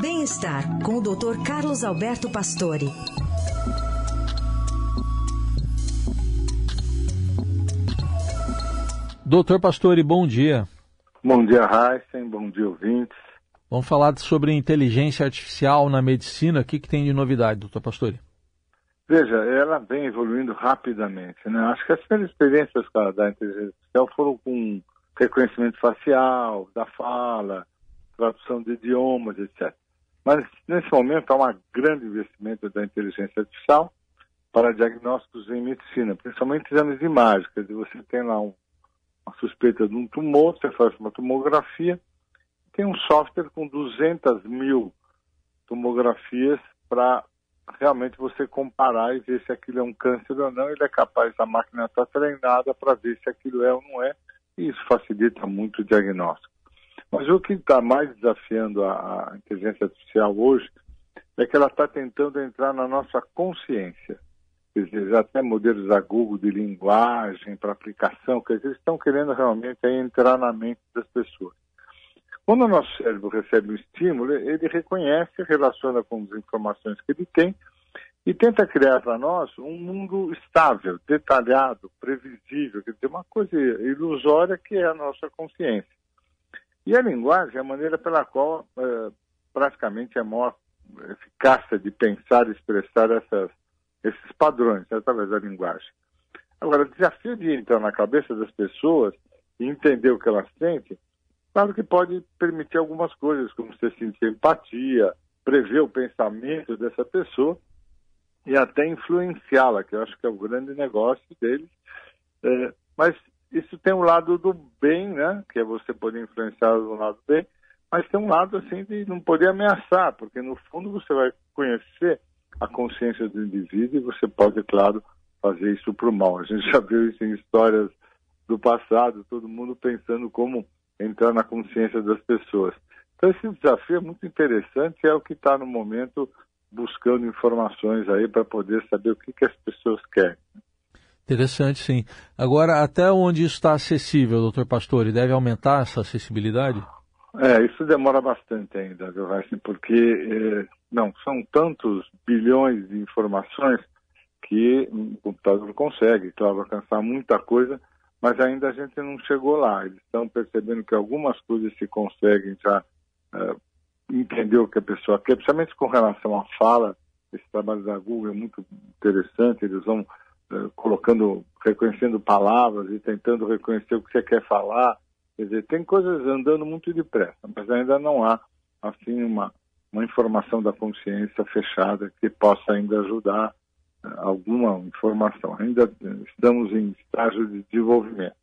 Bem-estar com o Dr. Carlos Alberto Pastore. Doutor Pastore, bom dia. Bom dia, Heisen. Bom dia, ouvintes. Vamos falar sobre inteligência artificial na medicina. O que, que tem de novidade, doutor Pastore? Veja, ela vem evoluindo rapidamente. Né? Acho que as primeiras experiências da inteligência artificial foram com reconhecimento facial, da fala, tradução de idiomas, etc. Mas nesse momento há um grande investimento da inteligência artificial para diagnósticos em medicina, principalmente exames de imagem. Quer dizer, você tem lá um, uma suspeita de um tumor, você faz uma tomografia, tem um software com 200 mil tomografias para realmente você comparar e ver se aquilo é um câncer ou não. Ele é capaz, a máquina está treinada para ver se aquilo é ou não é, e isso facilita muito o diagnóstico. Mas o que está mais desafiando a, inteligência artificial hoje é que ela está tentando entrar na nossa consciência. Quer dizer, até modelos da Google de linguagem para aplicação, dizer, eles estão querendo realmente entrar na mente das pessoas. Quando o nosso cérebro recebe um estímulo, ele reconhece, relaciona com as informações que ele tem e tenta criar para nós um mundo estável, detalhado, previsível, quer dizer, uma coisa ilusória que é a nossa consciência. E a linguagem é a maneira pela qual é, praticamente é a maior eficácia de pensar e expressar essas, esses padrões né, através da linguagem. Agora, o desafio de entrar na cabeça das pessoas e entender o que elas sentem, claro que pode permitir algumas coisas, como você sentir empatia, prever o pensamento dessa pessoa e até influenciá-la, que eu acho que é o grande negócio deles. É, mas isso tem um lado do bem, né? Que é você poder influenciar do lado bem, mas tem um lado assim de não poder ameaçar, porque no fundo você vai conhecer a consciência do indivíduo e você pode, claro, fazer isso para o mal. A gente já viu isso em histórias do passado, todo mundo pensando como entrar na consciência das pessoas. Então esse desafio é muito interessante é o que está no momento buscando informações aí para poder saber o que, que as pessoas querem. Interessante, sim. Agora, até onde isso está acessível, doutor Pastore? Deve aumentar essa acessibilidade? É, isso demora bastante ainda, viu, porque é, não, são tantos bilhões de informações que o computador consegue, claro, alcançar muita coisa, mas ainda a gente não chegou lá. Eles estão percebendo que algumas coisas se conseguem já é, entender o que a pessoa quer, principalmente com relação à fala. Esse trabalho da Google é muito interessante, eles vão colocando, reconhecendo palavras e tentando reconhecer o que você quer falar. Quer dizer, tem coisas andando muito depressa, mas ainda não há, assim, uma, uma informação da consciência fechada que possa ainda ajudar uh, alguma informação. Ainda estamos em estágio de desenvolvimento.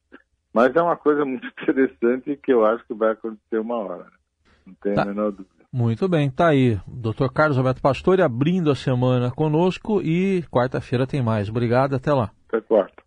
Mas é uma coisa muito interessante que eu acho que vai acontecer uma hora. Né? Não tem tá. a menor dúvida. Muito bem, tá aí. Dr. Carlos Alberto Pastore abrindo a semana conosco e quarta-feira tem mais. Obrigado, até lá. Até quarta.